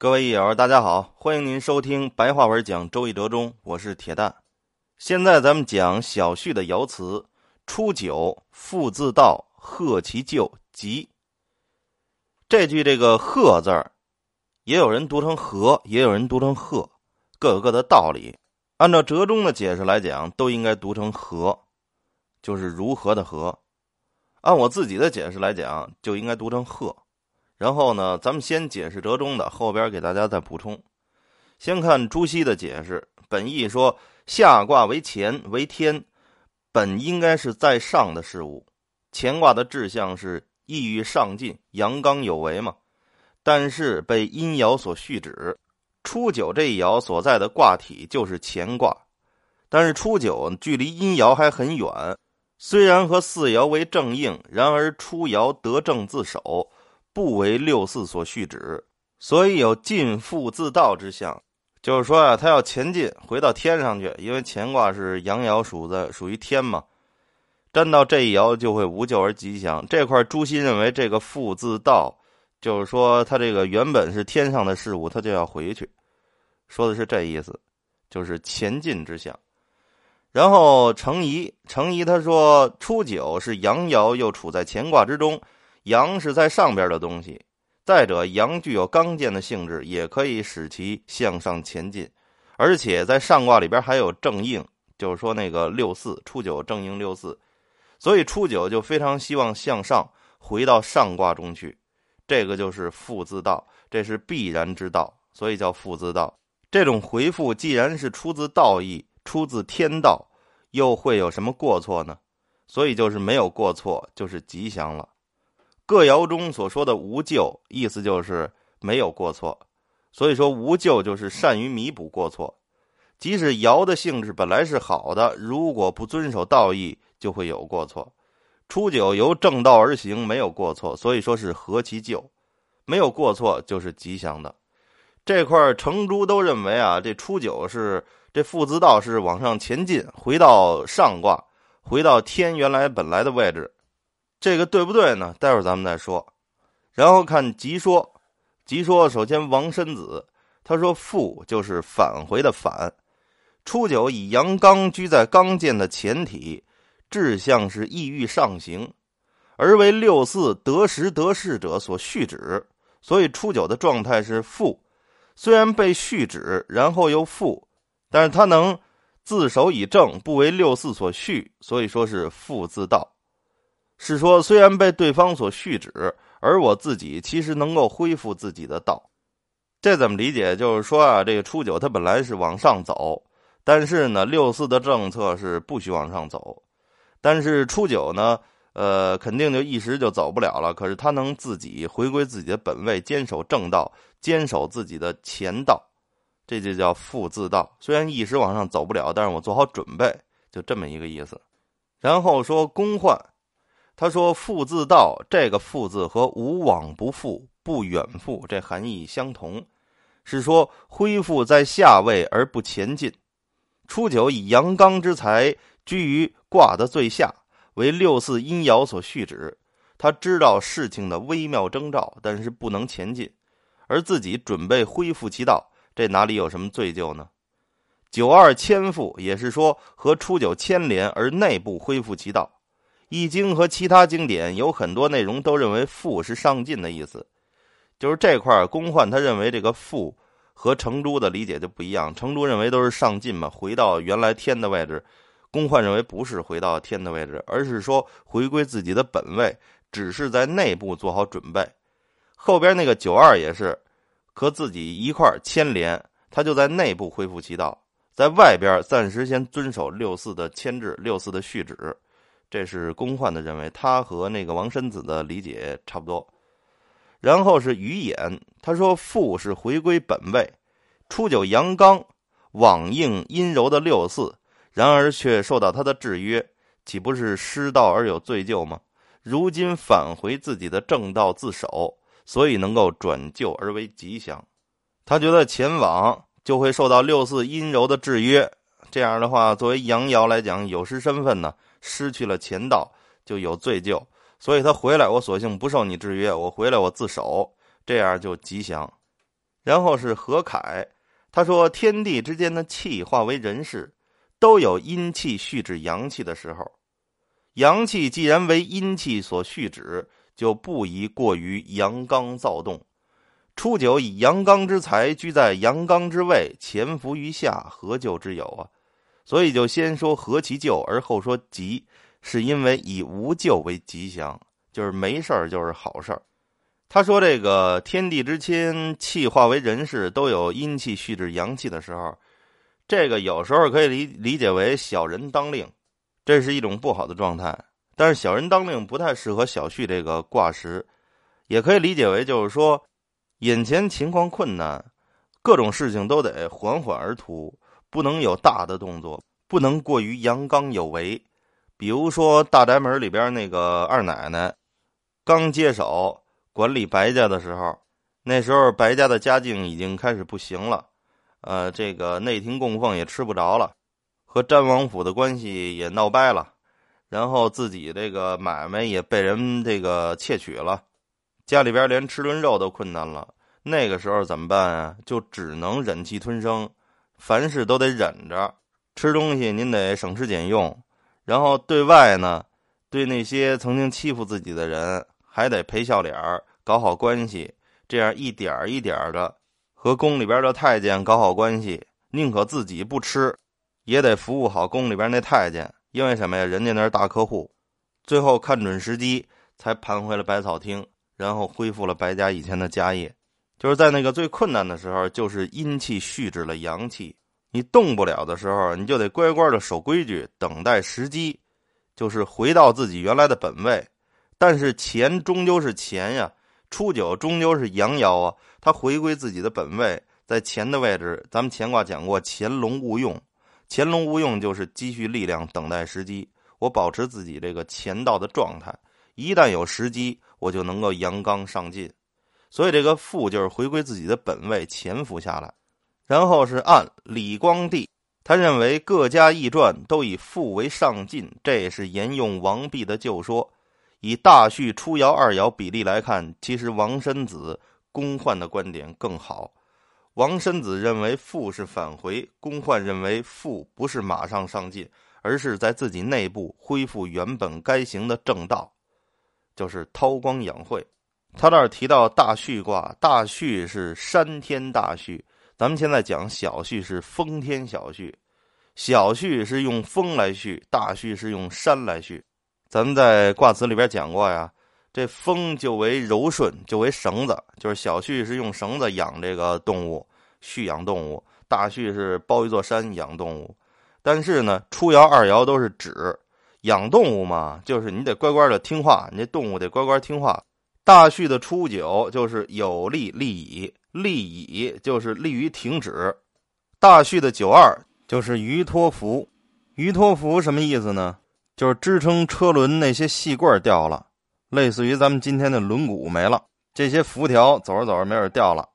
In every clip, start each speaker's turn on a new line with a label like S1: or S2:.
S1: 各位益友，大家好，欢迎您收听白话文讲《周易折中》，我是铁蛋。现在咱们讲小旭的爻辞：初九，复自道，贺其咎，吉。这句这个“贺”字儿，也有人读成“和”，也有人读成“贺”，各有各的道理。按照折中的解释来讲，都应该读成“和”，就是如何的“和”。按我自己的解释来讲，就应该读成“贺”。然后呢，咱们先解释折中的，后边给大家再补充。先看朱熹的解释，本意说下卦为乾为天，本应该是在上的事物。乾卦的志向是意欲上进，阳刚有为嘛。但是被阴爻所续止，初九这一爻所在的卦体就是乾卦，但是初九距离阴爻还很远。虽然和四爻为正应，然而初爻得正自守。不为六四所续止，所以有进复自道之象。就是说啊，他要前进，回到天上去。因为乾卦是阳爻属的，属于天嘛。占到这一爻就会无咎而吉祥。这块朱熹认为这个复自道，就是说他这个原本是天上的事物，他就要回去，说的是这意思，就是前进之象。然后程颐，程颐他说初九是阳爻，又处在乾卦之中。阳是在上边的东西，再者，阳具有刚健的性质，也可以使其向上前进。而且在上卦里边还有正应，就是说那个六四初九正应六四，所以初九就非常希望向上回到上卦中去。这个就是复自道，这是必然之道，所以叫复自道。这种回复既然是出自道义，出自天道，又会有什么过错呢？所以就是没有过错，就是吉祥了。各爻中所说的无咎，意思就是没有过错。所以说无咎就是善于弥补过错。即使爻的性质本来是好的，如果不遵守道义，就会有过错。初九由正道而行，没有过错，所以说是合其咎，没有过错就是吉祥的。这块成珠都认为啊，这初九是这父子道是往上前进，回到上卦，回到天原来本来的位置。这个对不对呢？待会儿咱们再说。然后看吉说，吉说首先王申子他说复就是返回的返。初九以阳刚居在刚健的前提，志向是意欲上行，而为六四得时得势者所续止，所以初九的状态是复。虽然被续止，然后又复，但是他能自守以正，不为六四所续，所以说是复自道。是说，虽然被对方所续止，而我自己其实能够恢复自己的道，这怎么理解？就是说啊，这个初九它本来是往上走，但是呢，六四的政策是不许往上走，但是初九呢，呃，肯定就一时就走不了了。可是他能自己回归自己的本位，坚守正道，坚守自己的前道，这就叫复自道。虽然一时往上走不了，但是我做好准备，就这么一个意思。然后说公患。他说：“复自道，这个‘复’字和无往不复、不远复这含义相同，是说恢复在下位而不前进。初九以阳刚之才居于卦的最下，为六四阴爻所续止。他知道事情的微妙征兆，但是不能前进，而自己准备恢复其道，这哪里有什么罪疚呢？九二牵复也是说和初九牵连而内部恢复其道。”《易经》和其他经典有很多内容都认为“复”是上进的意思，就是这块公焕他认为这个“复”和程朱的理解就不一样。程朱认为都是上进嘛，回到原来天的位置；公焕认为不是回到天的位置，而是说回归自己的本位，只是在内部做好准备。后边那个九二也是和自己一块牵连，他就在内部恢复其道，在外边暂时先遵守六四的牵制、六四的续旨。这是公患的认为，他和那个王申子的理解差不多。然后是于衍，他说父是回归本位，初九阳刚，往应阴柔的六四，然而却受到他的制约，岂不是失道而有罪疚吗？如今返回自己的正道自守，所以能够转旧而为吉祥。他觉得前往就会受到六四阴柔的制约，这样的话，作为阳爻来讲，有失身份呢。失去了前道就有罪疚，所以他回来，我索性不受你制约，我回来我自首，这样就吉祥。然后是何凯，他说天地之间的气化为人事，都有阴气蓄止阳气的时候。阳气既然为阴气所蓄止，就不宜过于阳刚躁动。初九以阳刚之才居在阳刚之位，潜伏于下，何救之有啊？所以就先说何其救，而后说吉，是因为以无救为吉祥，就是没事儿就是好事儿。他说这个天地之亲，气化为人事，都有阴气蓄至阳气的时候，这个有时候可以理理解为小人当令，这是一种不好的状态。但是小人当令不太适合小旭这个卦时，也可以理解为就是说。眼前情况困难，各种事情都得缓缓而图，不能有大的动作，不能过于阳刚有为。比如说大宅门里边那个二奶奶，刚接手管理白家的时候，那时候白家的家境已经开始不行了，呃，这个内廷供奉也吃不着了，和詹王府的关系也闹掰了，然后自己这个买卖也被人这个窃取了。家里边连吃顿肉都困难了，那个时候怎么办啊？就只能忍气吞声，凡事都得忍着。吃东西您得省吃俭用，然后对外呢，对那些曾经欺负自己的人，还得赔笑脸儿，搞好关系。这样一点儿一点儿的和宫里边的太监搞好关系，宁可自己不吃，也得服务好宫里边那太监。因为什么呀？人家那是大客户。最后看准时机，才盘回了百草厅。然后恢复了白家以前的家业，就是在那个最困难的时候，就是阴气蓄止了阳气，你动不了的时候，你就得乖乖的守规矩，等待时机，就是回到自己原来的本位。但是钱终究是钱呀，初九终究是阳爻啊，它回归自己的本位，在钱的位置。咱们乾卦讲过，乾龙勿用，乾龙勿用就是积蓄力量，等待时机。我保持自己这个乾道的状态，一旦有时机。我就能够阳刚上进，所以这个父就是回归自己的本位，潜伏下来。然后是按李光地，他认为各家易传都以父为上进，这也是沿用王弼的旧说。以大序、初爻、二爻比例来看，其实王申子、公焕的观点更好。王申子认为父是返回，公焕认为父不是马上上进，而是在自己内部恢复原本该行的正道。就是韬光养晦，他这儿提到大戌卦，大戌是山天大戌，咱们现在讲小戌是风天小戌，小戌是用风来戌，大戌是用山来戌。咱们在卦辞里边讲过呀，这风就为柔顺，就为绳子，就是小戌是用绳子养这个动物，蓄养动物；大戌是包一座山养动物。但是呢，初爻、二爻都是指。养动物嘛，就是你得乖乖的听话，你这动物得乖乖听话。大序的初九就是有利利矣，利矣就是利于停止。大序的九二就是鱼托扶，鱼托扶什么意思呢？就是支撑车轮那些细棍掉了，类似于咱们今天的轮毂没了，这些辐条走着走着没准掉了。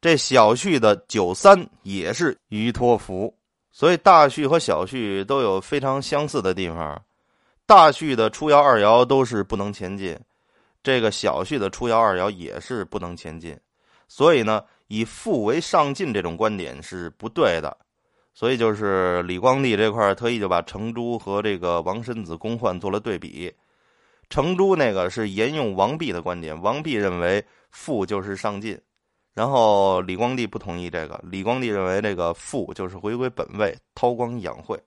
S1: 这小序的九三也是鱼托扶，所以大序和小序都有非常相似的地方。大序的初爻、二爻都是不能前进，这个小旭的初爻、二爻也是不能前进，所以呢，以父为上进这种观点是不对的。所以就是李光地这块特意就把程朱和这个王申子、公焕做了对比。程朱那个是沿用王弼的观点，王弼认为父就是上进，然后李光地不同意这个。李光地认为这个父就是回归本位，韬光养晦，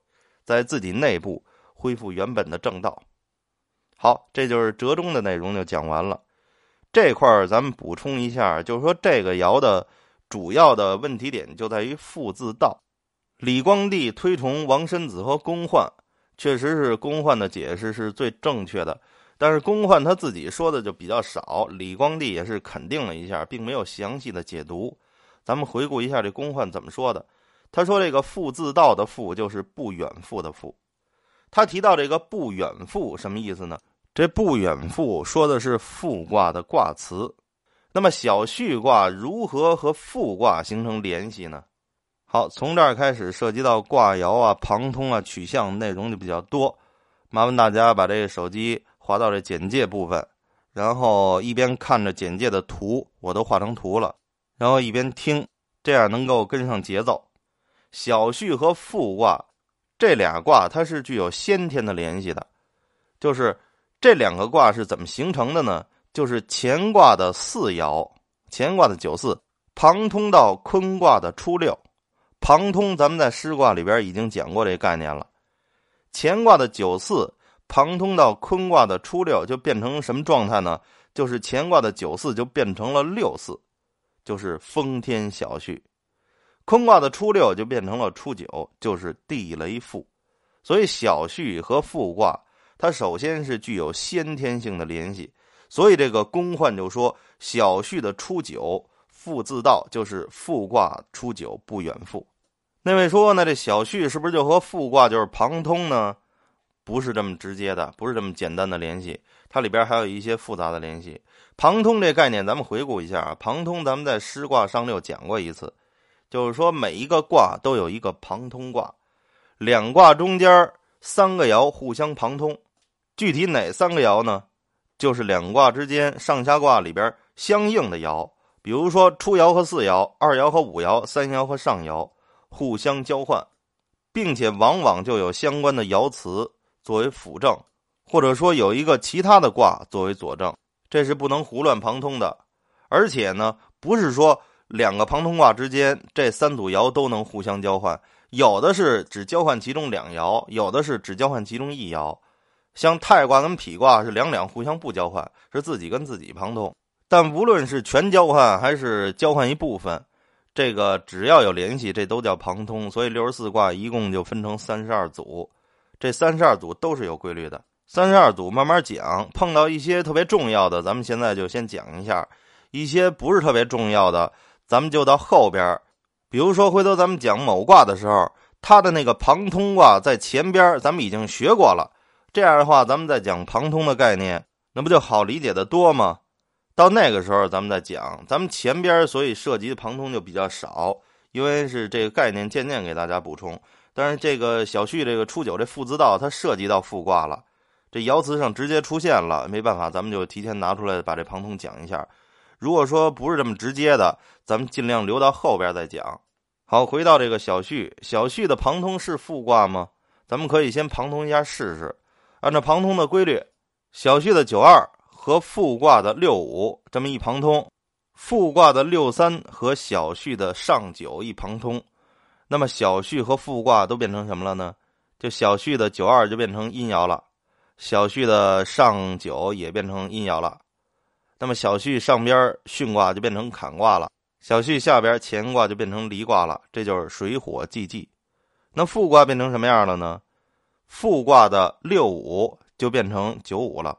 S1: 在自己内部。恢复原本的正道。好，这就是折中的内容就讲完了。这块儿咱们补充一下，就是说这个爻的主要的问题点就在于“父”字道。李光地推崇王申子和公焕，确实是公焕的解释是最正确的，但是公焕他自己说的就比较少。李光地也是肯定了一下，并没有详细的解读。咱们回顾一下这公焕怎么说的。他说：“这个‘父’字道的‘父’就是不远赴的‘父’。”他提到这个不远赴什么意思呢？这不远赴说的是复卦的卦辞。那么小序卦如何和复卦形成联系呢？好，从这儿开始涉及到卦爻啊、旁通啊、取象内容就比较多。麻烦大家把这个手机划到这简介部分，然后一边看着简介的图，我都画成图了。然后一边听，这样能够跟上节奏。小序和复卦这俩卦，它是具有先天的联系的。就是这两个卦是怎么形成的呢？就是乾卦的四爻，乾卦的九四，旁通到坤卦的初六。旁通，咱们在师卦里边已经讲过这个概念了。乾卦的九四旁通到坤卦的初六，就变成什么状态呢？就是乾卦的九四就变成了六四，就是风天小序；坤卦的初六就变成了初九，就是地雷复。所以小序和复卦，它首先是具有先天性的联系。所以这个公患就说：“小序的初九，复自到，就是复卦初九不远复。”那位说：“那这小序是不是就和复卦就是旁通呢？”不是这么直接的，不是这么简单的联系。它里边还有一些复杂的联系。旁通这概念，咱们回顾一下啊。旁通，咱们在师卦上六讲过一次，就是说每一个卦都有一个旁通卦，两卦中间三个爻互相旁通。具体哪三个爻呢？就是两卦之间上下卦里边相应的爻，比如说初爻和四爻，二爻和五爻，三爻和上爻互相交换，并且往往就有相关的爻辞作为辅证。或者说有一个其他的卦作为佐证，这是不能胡乱旁通的。而且呢，不是说两个旁通卦之间这三组爻都能互相交换，有的是只交换其中两爻，有的是只交换其中一爻。像太卦跟否卦是两两互相不交换，是自己跟自己旁通。但无论是全交换还是交换一部分，这个只要有联系，这都叫旁通。所以六十四卦一共就分成三十二组，这三十二组都是有规律的。三十二组慢慢讲，碰到一些特别重要的，咱们现在就先讲一下；一些不是特别重要的，咱们就到后边。比如说，回头咱们讲某卦的时候，它的那个旁通卦在前边，咱们已经学过了。这样的话，咱们再讲旁通的概念，那不就好理解的多吗？到那个时候，咱们再讲，咱们前边所以涉及的旁通就比较少，因为是这个概念渐渐给大家补充。但是这个小旭这个初九这复字道，它涉及到复卦了。这爻辞上直接出现了，没办法，咱们就提前拿出来把这旁通讲一下。如果说不是这么直接的，咱们尽量留到后边再讲。好，回到这个小旭，小旭的旁通是复卦吗？咱们可以先旁通一下试试。按照旁通的规律，小旭的九二和复卦的六五这么一旁通，复卦的六三和小旭的上九一旁通，那么小旭和复卦都变成什么了呢？就小旭的九二就变成阴爻了。小旭的上九也变成阴爻了，那么小旭上边巽卦就变成坎卦了，小旭下边乾卦就变成离卦了，这就是水火既济。那复卦变成什么样了呢？复卦的六五就变成九五了，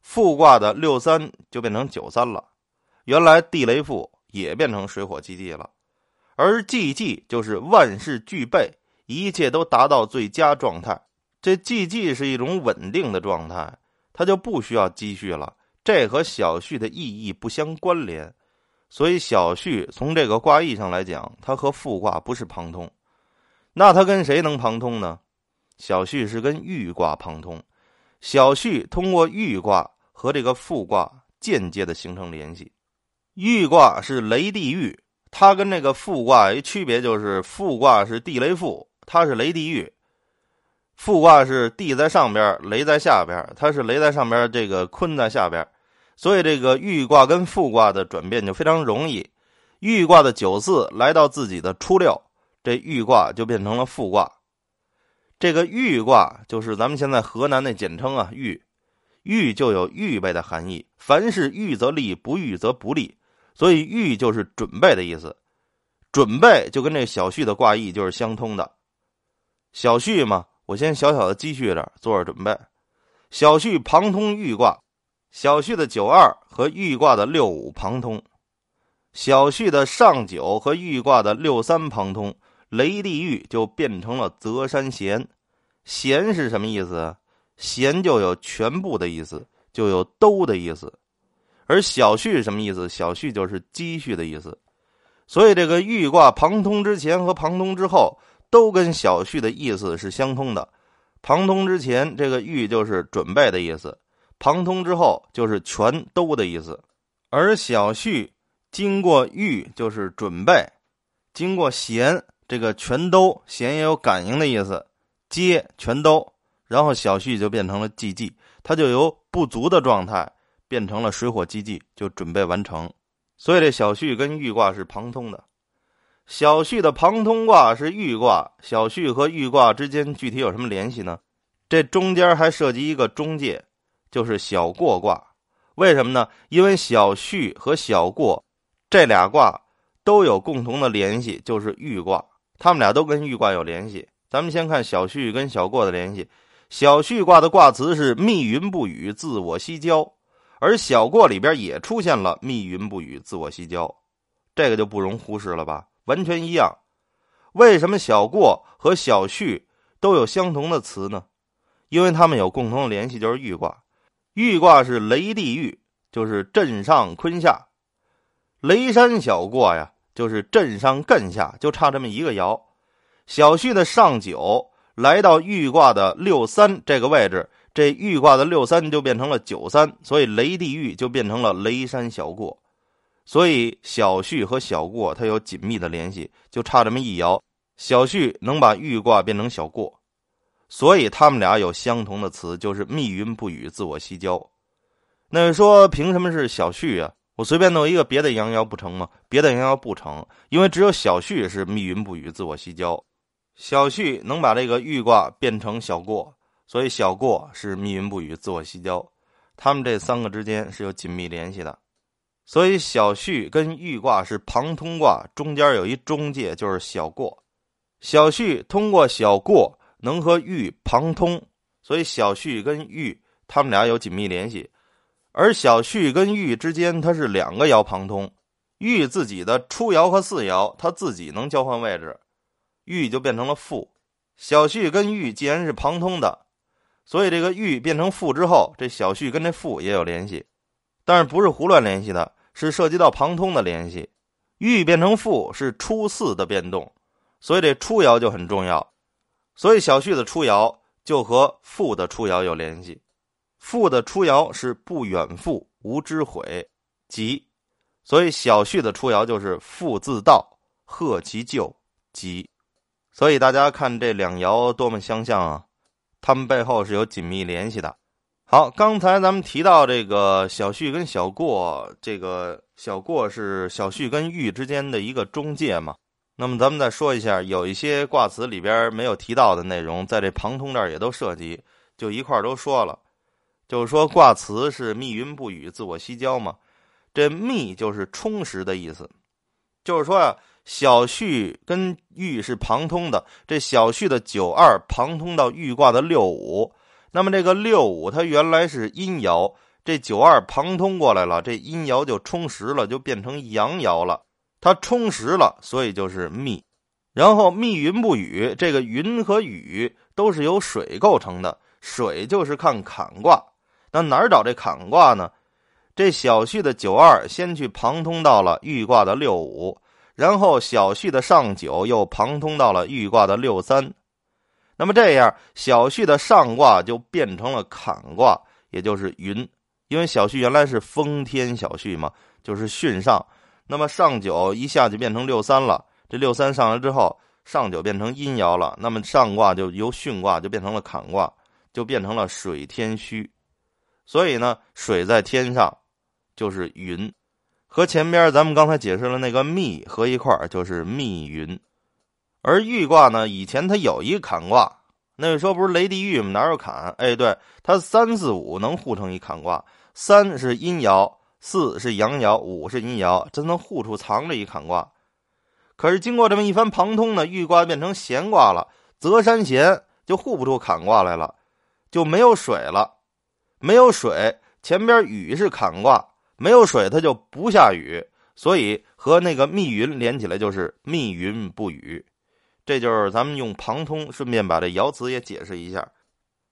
S1: 复卦的六三就变成九三了。原来地雷复也变成水火既济了，而既济就是万事俱备，一切都达到最佳状态。这寂寂是一种稳定的状态，它就不需要积蓄了。这和小序的意义不相关联，所以小序从这个卦意上来讲，它和复卦不是旁通。那它跟谁能旁通呢？小序是跟豫卦旁通，小序通过豫卦和这个复卦间接的形成联系。豫卦是雷地豫，它跟这个复卦一区别就是复卦是地雷复，它是雷地豫。复卦是地在上边，雷在下边，它是雷在上边，这个坤在下边，所以这个豫卦跟复卦的转变就非常容易。豫卦的九四来到自己的初六，这豫卦就变成了复卦。这个豫卦就是咱们现在河南的简称啊，豫，豫就有预备的含义，凡是预则立，不预则不立，所以豫就是准备的意思。准备就跟这小序的卦意就是相通的，小序嘛。我先小小的积蓄着，做着准备。小序旁通豫卦，小旭的九二和豫卦的六五旁通，小旭的上九和豫卦的六三旁通，雷地豫就变成了泽山咸。咸是什么意思？咸就有全部的意思，就有都的意思。而小旭什么意思？小旭就是积蓄的意思。所以这个豫卦旁通之前和旁通之后。都跟小旭的意思是相通的，旁通之前这个豫就是准备的意思，旁通之后就是全都的意思。而小序经过预就是准备，经过咸这个全都咸也有感应的意思，接全都，然后小畜就变成了寂寂，它就由不足的状态变成了水火既济，就准备完成。所以这小畜跟玉卦是旁通的。小畜的旁通卦是玉卦，小畜和玉卦之间具体有什么联系呢？这中间还涉及一个中介，就是小过卦。为什么呢？因为小畜和小过这俩卦都有共同的联系，就是玉卦。他们俩都跟玉卦有联系。咱们先看小畜跟小过的联系。小畜卦的卦辞是“密云不雨，自我西郊”，而小过里边也出现了“密云不雨，自我西郊”，这个就不容忽视了吧？完全一样。为什么小过和小畜都有相同的词呢？因为他们有共同的联系，就是玉卦。玉卦是雷地玉，就是震上坤下；雷山小过呀，就是震上艮下，就差这么一个爻。小旭的上九来到玉卦的六三这个位置，这玉卦的六三就变成了九三，所以雷地玉就变成了雷山小过。所以小旭和小过它有紧密的联系，就差这么一爻，小旭能把玉卦变成小过。所以他们俩有相同的词，就是“密云不雨，自我西郊”。那说凭什么是小畜啊？我随便弄一个别的羊爻不成吗？别的羊爻不成，因为只有小畜是“密云不雨，自我西郊”。小畜能把这个玉卦变成小过，所以小过是“密云不雨，自我西郊”。他们这三个之间是有紧密联系的，所以小畜跟玉卦是旁通卦，中间有一中介，就是小过。小畜通过小过。能和玉旁通，所以小旭跟玉他们俩有紧密联系，而小旭跟玉之间它是两个爻旁通，玉自己的初爻和四爻它自己能交换位置，玉就变成了负。小旭跟玉既然是旁通的，所以这个玉变成负之后，这小旭跟这负也有联系，但是不是胡乱联系的，是涉及到旁通的联系。玉变成负是初四的变动，所以这初爻就很重要。所以小旭的出窑就和父的出窑有联系，父的出窑是不远赴，无知悔，即。所以小旭的出窑就是父自道，贺其咎，即。所以大家看这两爻多么相像啊，他们背后是有紧密联系的。好，刚才咱们提到这个小旭跟小过，这个小过是小旭跟玉之间的一个中介嘛。那么咱们再说一下，有一些卦辞里边没有提到的内容，在这旁通这儿也都涉及，就一块儿都说了。就是说卦辞是“密云不雨，自我西郊”嘛，这“密”就是充实的意思。就是说呀，小畜跟玉是旁通的，这小畜的九二旁通到玉卦的六五，那么这个六五它原来是阴爻，这九二旁通过来了，这阴爻就充实了，就变成阳爻了。它充实了，所以就是密。然后密云不雨，这个云和雨都是由水构成的，水就是看坎卦。那哪儿找这坎卦呢？这小旭的九二先去旁通到了玉卦的六五，然后小旭的上九又旁通到了玉卦的六三。那么这样，小旭的上卦就变成了坎卦，也就是云。因为小旭原来是风天小旭嘛，就是巽上。那么上九一下就变成六三了，这六三上来之后，上九变成阴爻了，那么上卦就由巽卦就变成了坎卦，就变成了水天虚。所以呢，水在天上就是云，和前边咱们刚才解释了那个密合一块就是密云。而玉卦呢，以前它有一个坎卦，那个时候不是雷地玉吗？哪有坎？哎，对，它三四五能互成一坎卦，三是阴爻。四是阳爻，五是阴爻，真能护处藏着一坎卦。可是经过这么一番旁通呢，玉卦变成咸卦了，泽山咸就护不出坎卦来了，就没有水了。没有水，前边雨是坎卦，没有水它就不下雨，所以和那个密云连起来就是密云不雨。这就是咱们用旁通，顺便把这爻辞也解释一下。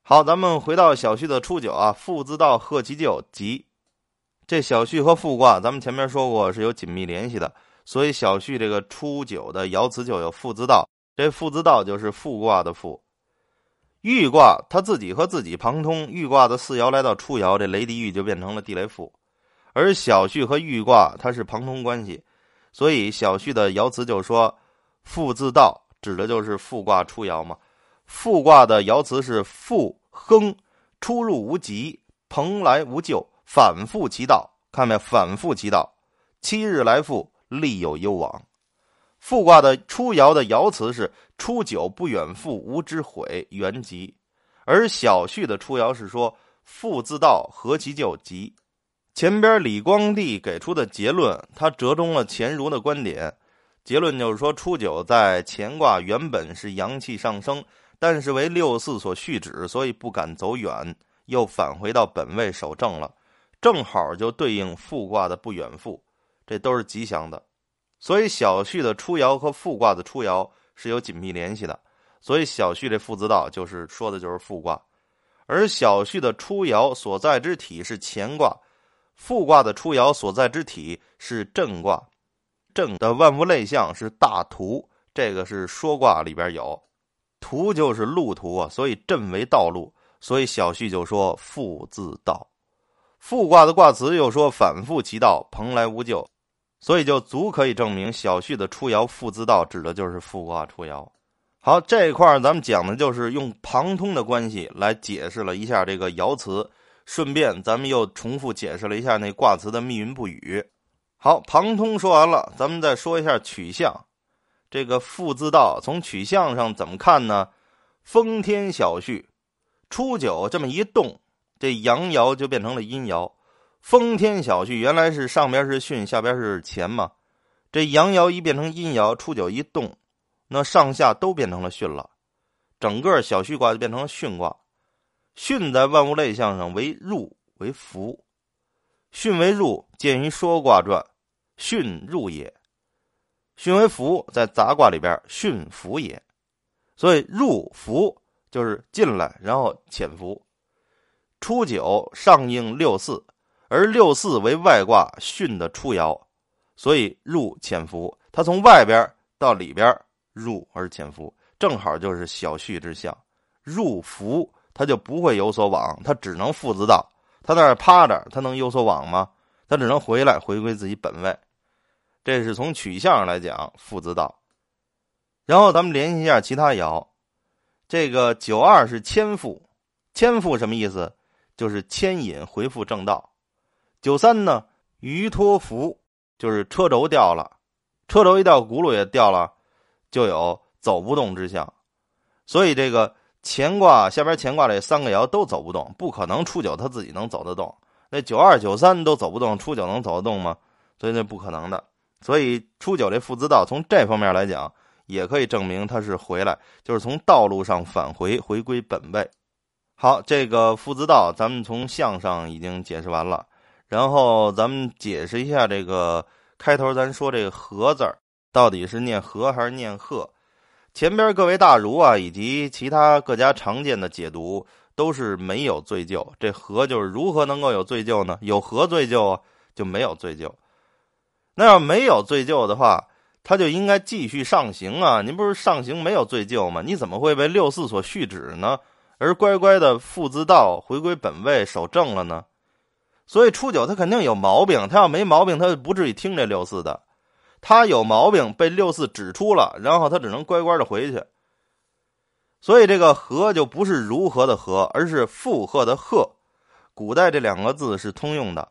S1: 好，咱们回到小旭的初九啊，父自道，贺其咎，吉。这小畜和复卦，咱们前面说过是有紧密联系的，所以小畜这个初九的爻辞就有父字道，这父字道就是复卦的复。玉卦它自己和自己旁通，玉卦的四爻来到初爻，这雷地玉就变成了地雷复，而小畜和豫卦它是旁通关系，所以小畜的爻辞就说“复字道”，指的就是复卦初爻嘛。复卦的爻辞是“复亨，出入无极，蓬莱无咎，反复其道”。看没？反复其道，七日来复，利有攸往。复卦的初爻的爻辞是“初九不远复，无之悔，元吉”，而小序的初爻是说“复自道，何其救吉”。前边李光地给出的结论，他折中了钱儒的观点。结论就是说，初九在乾卦原本是阳气上升，但是为六四所续止，所以不敢走远，又返回到本位守正了，正好就对应复卦的不远复，这都是吉祥的。所以小旭的初爻和复卦的初爻是有紧密联系的，所以小旭这复字道就是说的就是复卦，而小旭的初爻所在之体是乾卦，复卦的初爻所在之体是震卦，震的万物类象是大图，这个是说卦里边有，图就是路途啊，所以震为道路，所以小旭就说复字道，复卦的卦辞又说反复其道，蓬莱无咎。所以就足可以证明小序的初爻复自道指的就是复卦初爻。好，这一块咱们讲的就是用旁通的关系来解释了一下这个爻辞，顺便咱们又重复解释了一下那卦辞的密云不雨。好，旁通说完了，咱们再说一下取象。这个复字道从取象上怎么看呢？风天小序，初九这么一动，这阳爻就变成了阴爻。风天小序原来是上边是巽，下边是乾嘛。这阳爻一变成阴爻，初九一动，那上下都变成了巽了。整个小序卦就变成了巽卦。巽在万物类象上为入为福，巽为入，见于说卦传，巽入也。巽为福，在杂卦里边，巽福也。所以入福就是进来，然后潜伏。初九上应六四。而六四为外卦巽的初爻，所以入潜伏，它从外边到里边入而潜伏，正好就是小序之象。入伏，它就不会有所往，它只能父子道。它在那趴着，它能有所往吗？它只能回来，回归自己本位。这是从取向上来讲，父子道。然后咱们联系一下其他爻，这个九二是千父，千父什么意思？就是牵引回复正道。九三呢，鱼脱浮，就是车轴掉了，车轴一掉，轱辘也掉了，就有走不动之象。所以这个乾卦下边乾卦这三个爻都走不动，不可能初九他自己能走得动。那九二九三都走不动，初九能走得动吗？所以那不可能的。所以初九这父子道从这方面来讲，也可以证明他是回来，就是从道路上返回，回归本位。好，这个父子道咱们从象上已经解释完了。然后咱们解释一下这个开头，咱说这个“和”字儿到底是念“和”还是念“鹤”？前边各位大儒啊，以及其他各家常见的解读都是没有罪疚。这“和”就是如何能够有罪疚呢？有何罪疚啊？就没有罪疚。那要没有罪疚的话，他就应该继续上行啊！您不是上行没有罪疚吗？你怎么会被六四所续止呢？而乖乖的复自道，回归本位，守正了呢？所以初九他肯定有毛病，他要没毛病，他就不至于听这六四的。他有毛病，被六四指出了，然后他只能乖乖的回去。所以这个“和”就不是如何的“和”，而是附和的“和”。古代这两个字是通用的。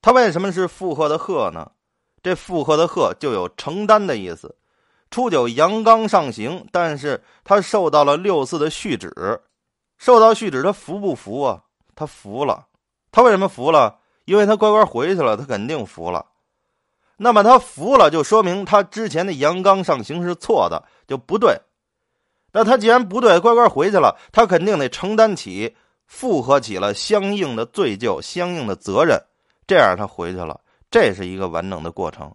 S1: 他为什么是附和的“和”呢？这附和的“和”就有承担的意思。初九阳刚上行，但是他受到了六四的续指，受到续指，他服不服啊？他服了。他为什么服了？因为他乖乖回去了，他肯定服了。那么他服了，就说明他之前的阳刚上行是错的，就不对。那他既然不对，乖乖回去了，他肯定得承担起、复合起了相应的罪疚、相应的责任。这样他回去了，这是一个完整的过程。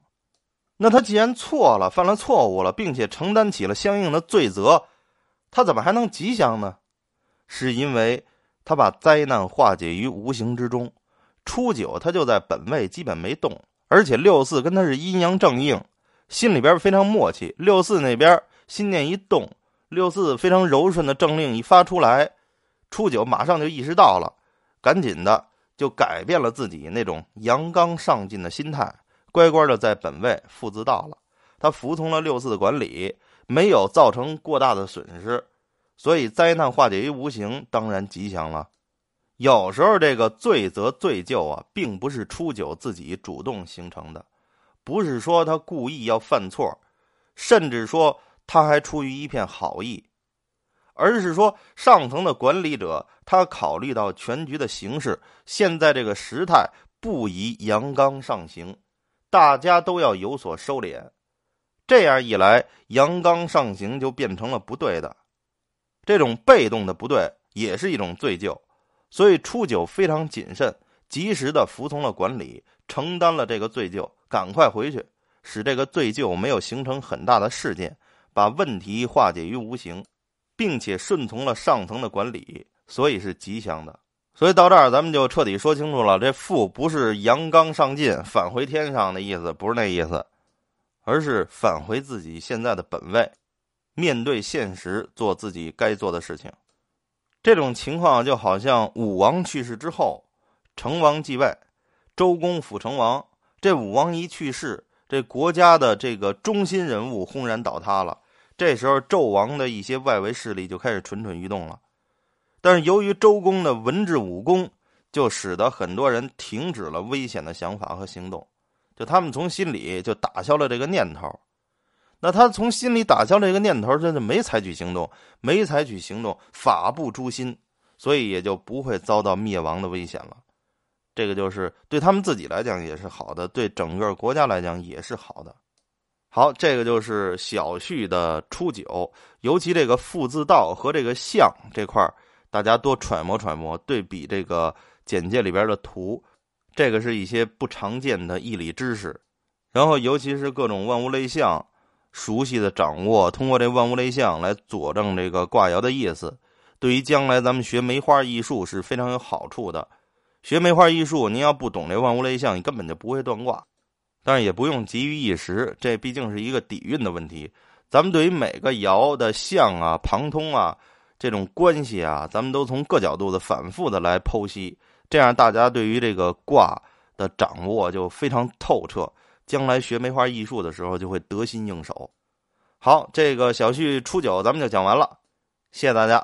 S1: 那他既然错了，犯了错误了，并且承担起了相应的罪责，他怎么还能吉祥呢？是因为。他把灾难化解于无形之中，初九他就在本位，基本没动，而且六四跟他是阴阳正应，心里边非常默契。六四那边心念一动，六四非常柔顺的政令一发出来，初九马上就意识到了，赶紧的就改变了自己那种阳刚上进的心态，乖乖的在本位父自道了。他服从了六四的管理，没有造成过大的损失，所以灾难化解于无形，当然吉祥了。有时候这个罪责罪疚啊，并不是初九自己主动形成的，不是说他故意要犯错，甚至说他还出于一片好意，而是说上层的管理者他考虑到全局的形势，现在这个时态不宜阳刚上行，大家都要有所收敛。这样一来，阳刚上行就变成了不对的，这种被动的不对也是一种罪疚。所以初九非常谨慎，及时的服从了管理，承担了这个罪疚，赶快回去，使这个罪疚没有形成很大的事件，把问题化解于无形，并且顺从了上层的管理，所以是吉祥的。所以到这儿，咱们就彻底说清楚了：这富不是阳刚上进、返回天上的意思，不是那意思，而是返回自己现在的本位，面对现实，做自己该做的事情。这种情况就好像武王去世之后，成王继位，周公辅成王。这武王一去世，这国家的这个中心人物轰然倒塌了。这时候，纣王的一些外围势力就开始蠢蠢欲动了。但是，由于周公的文治武功，就使得很多人停止了危险的想法和行动，就他们从心里就打消了这个念头。那他从心里打消这个念头，他就没采取行动，没采取行动，法不诛心，所以也就不会遭到灭亡的危险了。这个就是对他们自己来讲也是好的，对整个国家来讲也是好的。好，这个就是小旭的初九，尤其这个父字道和这个相这块大家多揣摩揣摩，对比这个简介里边的图，这个是一些不常见的义理知识。然后，尤其是各种万物类象。熟悉的掌握，通过这万物类象来佐证这个卦爻的意思，对于将来咱们学梅花艺术是非常有好处的。学梅花艺术，您要不懂这万物类象，你根本就不会断卦。但是也不用急于一时，这毕竟是一个底蕴的问题。咱们对于每个爻的象啊、旁通啊这种关系啊，咱们都从各角度的反复的来剖析，这样大家对于这个卦的掌握就非常透彻。将来学梅花艺术的时候，就会得心应手。好，这个小旭初九咱们就讲完了，谢谢大家。